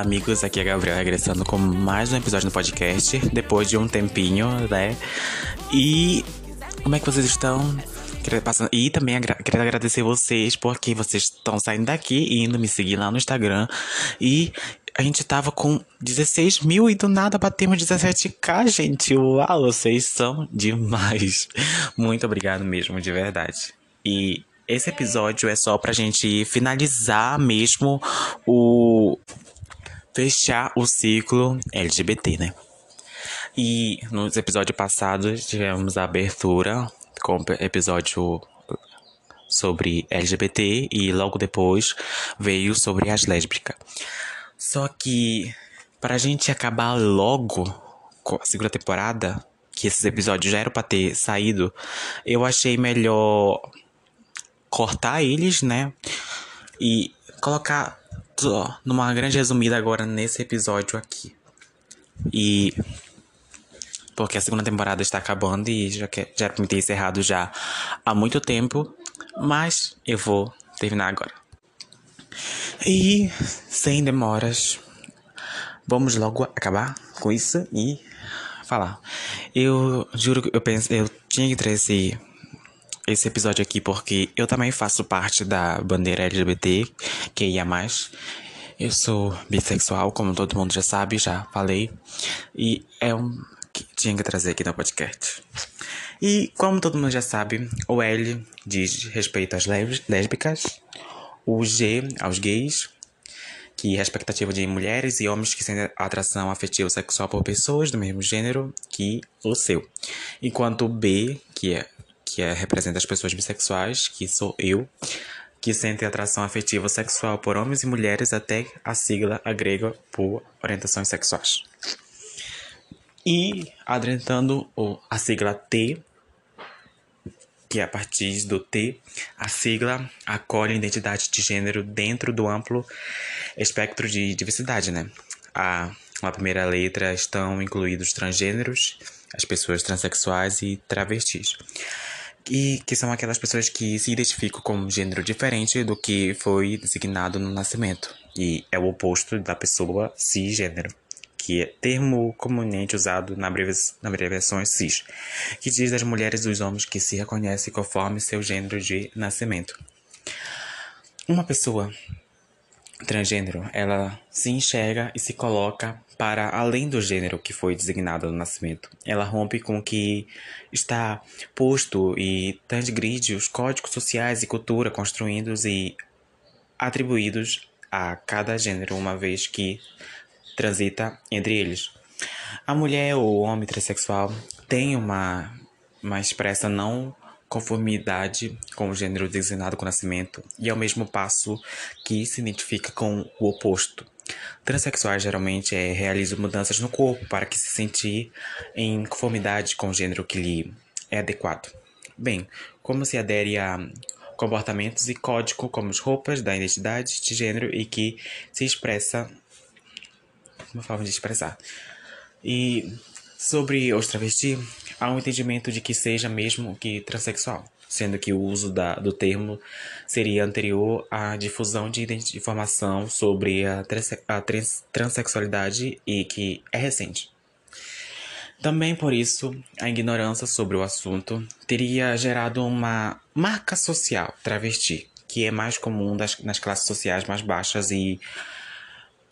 Amigos. Aqui é Gabriel regressando com mais um episódio no podcast, depois de um tempinho, né? E como é que vocês estão? E também quero agradecer vocês porque vocês estão saindo daqui e indo me seguir lá no Instagram. E a gente tava com 16 mil e do nada batemos 17k, gente. Uau, vocês são demais. Muito obrigado mesmo, de verdade. E esse episódio é só pra gente finalizar mesmo o. fechar o ciclo LGBT, né? E nos episódios passados tivemos a abertura com episódio sobre LGBT e logo depois veio sobre as lésbicas. Só que pra gente acabar logo com a segunda temporada, que esses episódios já eram pra ter saído, eu achei melhor cortar eles, né? E colocar numa grande resumida agora nesse episódio aqui. E porque a segunda temporada está acabando e já, quer, já era pra me ter encerrado já há muito tempo, mas eu vou terminar agora. E sem demoras, vamos logo acabar com isso e falar. Eu juro que eu penso, eu tinha que trazer esse episódio aqui porque eu também faço parte da bandeira LGBT, que ia mais. Eu sou bissexual, como todo mundo já sabe, já falei. E é um que tinha que trazer aqui no podcast. E como todo mundo já sabe, o L diz respeito às lésbicas, o G aos gays, que é a expectativa de mulheres e homens que sentem atração afetiva sexual por pessoas do mesmo gênero que o seu. Enquanto o B, que é que é, representa as pessoas bissexuais, que sou eu, que sentem atração afetiva sexual por homens e mulheres até a sigla agrega por orientações sexuais. E adentrando a sigla T, que é a partir do T, a sigla acolhe a identidade de gênero dentro do amplo espectro de diversidade, né? A, na primeira letra estão incluídos transgêneros, as pessoas transexuais e travestis e que são aquelas pessoas que se identificam com um gênero diferente do que foi designado no nascimento, e é o oposto da pessoa cisgênero, que é termo comumente usado na, abreviação cis, que diz das mulheres e dos homens que se reconhecem conforme seu gênero de nascimento. Uma pessoa transgênero, ela se enxerga e se coloca para além do gênero que foi designado no nascimento. Ela rompe com o que está posto e transgride os códigos sociais e cultura construídos e atribuídos a cada gênero, uma vez que transita entre eles. A mulher ou o homem transexual tem uma, uma expressa não conformidade com o gênero designado com o nascimento e ao mesmo passo que se identifica com o oposto. Transsexuais geralmente é, realizam mudanças no corpo para que se sentir em conformidade com o gênero que lhe é adequado. Bem, como se adere a comportamentos e código como as roupas da identidade de gênero e que se expressa uma forma de expressar. E sobre os travestis, há um entendimento de que seja mesmo que transexual, sendo que o uso da, do termo seria anterior à difusão de informação sobre a, a trans, transexualidade e que é recente. Também por isso, a ignorância sobre o assunto teria gerado uma marca social travesti, que é mais comum das, nas classes sociais mais baixas e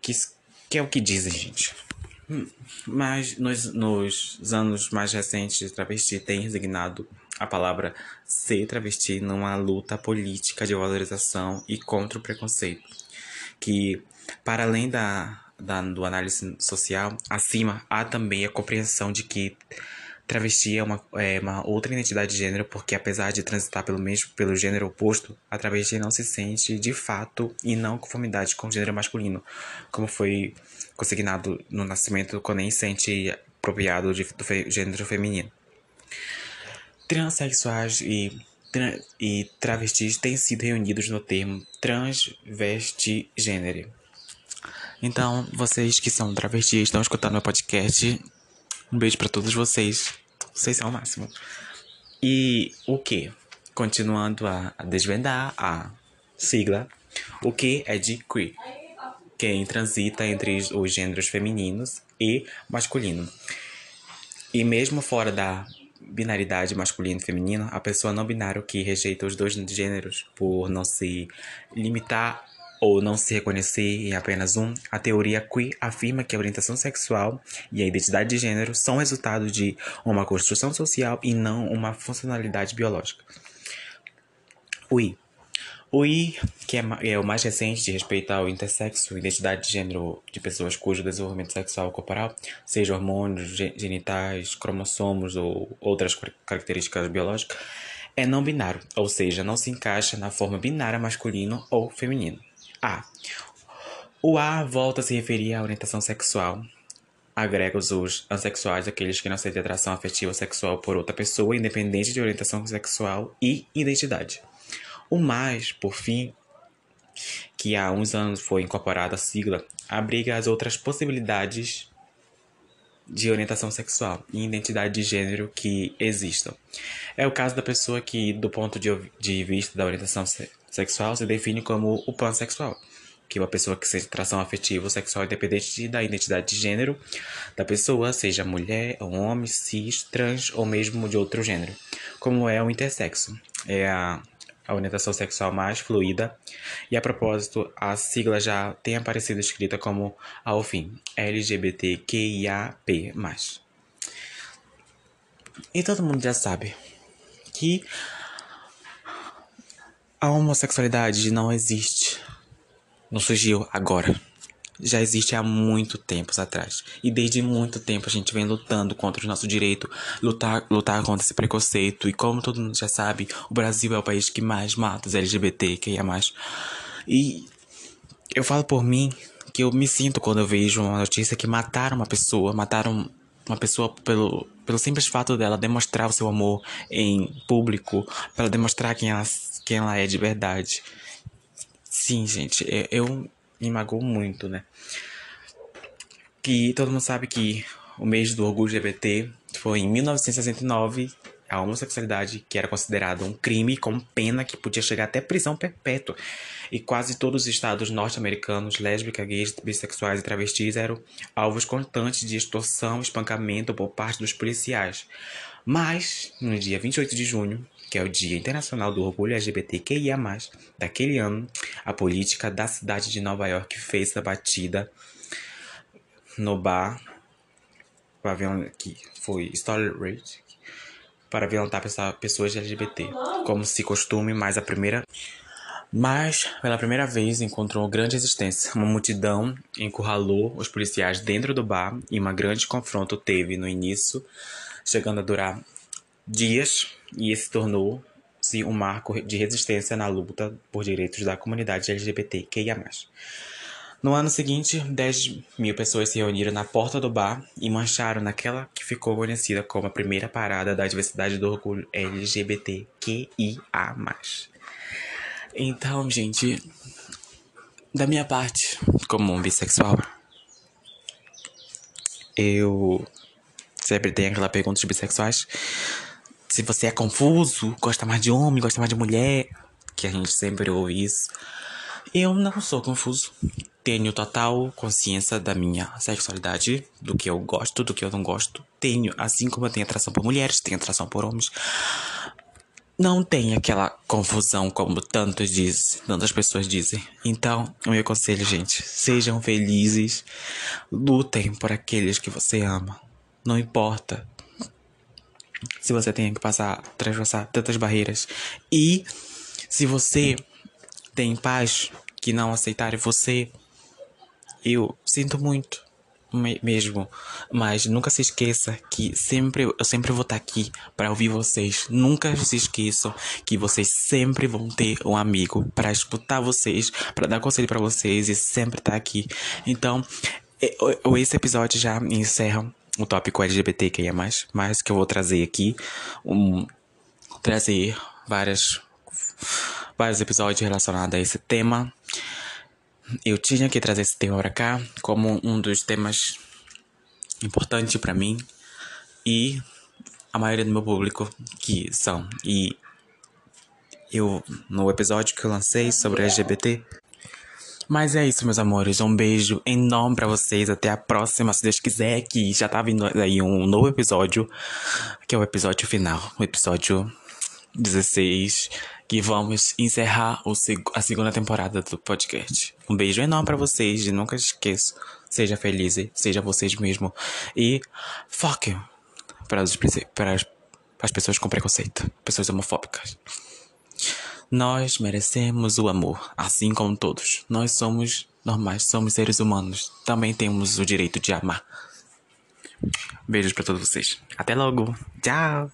que, que é o que dizem, gente. Mas nos, nos anos mais recentes, travesti tem resignado a palavra ser travesti numa luta política de valorização e contra o preconceito, que, para além da, da, do análise social, acima há também a compreensão de que travesti é uma, é uma outra identidade de gênero, porque apesar de transitar pelo mesmo pelo gênero oposto, a travesti não se sente de fato e não conformidade com o gênero masculino, como foi consignado no nascimento quando nem sente apropriado de, do fe, gênero feminino. Transsexuais e, e travestis têm sido reunidos no termo transvestigênero. Então, vocês que são travestis estão escutando meu podcast, um beijo para todos vocês. Vocês são o máximo. E o que? Continuando a, desvendar a sigla, o que é de queer? quem transita entre os gêneros femininos e masculino. E mesmo fora da binaridade masculino e feminino, a pessoa não binária que rejeita os dois gêneros por não se limitar ou não se reconhecer em apenas um, a teoria queer afirma que a orientação sexual e a identidade de gênero são resultado de uma construção social e não uma funcionalidade biológica. O I. O I, que é, é o mais recente de respeito ao intersexo, identidade de gênero de pessoas cujo desenvolvimento sexual corporal, seja hormônios, genitais, cromossomos ou outras características biológicas, é não binário, ou seja, não se encaixa na forma binária masculino ou feminino. A. O A volta a se referir à orientação sexual. Agrega os assexuais, aqueles que não sentem atração afetiva ou sexual por outra pessoa, independente de orientação sexual e identidade. O mais, por fim, que há uns anos foi incorporada a sigla, abriga as outras possibilidades de orientação sexual e identidade de gênero que existam. É o caso da pessoa que, do ponto de, de vista da orientação se sexual, se define como o pansexual, que é uma pessoa que sente atração afetiva ou sexual independente da identidade de gênero da pessoa, seja mulher, homem, cis, trans ou mesmo de outro gênero, como é o intersexo. É a a orientação sexual mais fluida. E a propósito, a sigla já tem aparecido escrita como, ao fim, LGBTQIAP+. E todo mundo já sabe que a homossexualidade não existe. Não surgiu agora já existe há muito tempos atrás. E desde muito tempo a gente vem lutando contra o nosso direito, lutar, lutar contra esse preconceito. E como todo mundo já sabe, o Brasil é o país que mais mata os LGBT, que é mais. E eu falo por mim que eu me sinto quando eu vejo uma notícia que mataram uma pessoa, mataram uma pessoa pelo, pelo simples fato dela demonstrar o seu amor em público, para demonstrar quem ela, quem ela é de verdade. Sim, gente, eu, me magoou muito, né? Que todo mundo sabe que o mês do orgulho LGBT foi em 1969 a homossexualidade, que era considerada um crime com pena que podia chegar até prisão perpétua. E quase todos os estados norte-americanos, lésbicas, gays, bissexuais e travestis eram alvos constantes de extorsão espancamento por parte dos policiais. Mas, no dia 28 de junho, que é o Dia Internacional do Orgulho LGBTQIA+, daquele ano, a política da cidade de Nova York fez a batida no bar que foi Story Rage para violentar pessoas LGBT, como se costume, mas a primeira mas, pela primeira vez, encontrou grande resistência. Uma multidão encurralou os policiais dentro do bar e uma grande confronto teve no início, chegando a durar dias e esse tornou-se um marco de resistência na luta por direitos da comunidade LGBTQIA+. No ano seguinte, 10 mil pessoas se reuniram na porta do bar e marcharam naquela que ficou conhecida como a primeira parada da diversidade do orgulho LGBTQIA+. Então, gente, da minha parte, como um bissexual, eu sempre tenho aquela pergunta dos bissexuais se você é confuso, gosta mais de homem, gosta mais de mulher, que a gente sempre ouve isso. Eu não sou confuso. Tenho total consciência da minha sexualidade, do que eu gosto, do que eu não gosto. Tenho, assim como eu tenho atração por mulheres, tenho atração por homens. Não tem aquela confusão como tantos dizem, tantas pessoas dizem. Então, o meu conselho, gente, sejam felizes, lutem por aqueles que você ama. Não importa se você tem que passar, transversar tantas barreiras. E se você tem pais que não aceitarem você, eu sinto muito mesmo, mas nunca se esqueça que sempre eu sempre vou estar aqui para ouvir vocês. Nunca se esqueçam que vocês sempre vão ter um amigo para escutar vocês, para dar conselho para vocês e sempre estar aqui. Então, esse episódio já encerra o tópico LGBTQIA+, mas que eu vou trazer aqui, um, trazer várias, vários episódios relacionados a esse tema. Eu tinha que trazer esse tema para cá como um dos temas importantes para mim e a maioria do meu público que são. E eu, no episódio que eu lancei sobre LGBT, Mas é isso, meus amores. Um beijo enorme pra vocês. Até a próxima, se Deus quiser, que já tá vindo aí um novo episódio, que é o episódio final, o episódio 16, que vamos encerrar o, a segunda temporada do podcast. Um beijo enorme pra vocês e nunca esqueça. Seja feliz, seja vocês mesmo. E fuck you para para as pessoas com preconceito, pessoas homofóbicas. Nós merecemos o amor, assim como todos. Nós somos normais, somos seres humanos. Também temos o direito de amar. Beijos para todos vocês. Até logo. Tchau.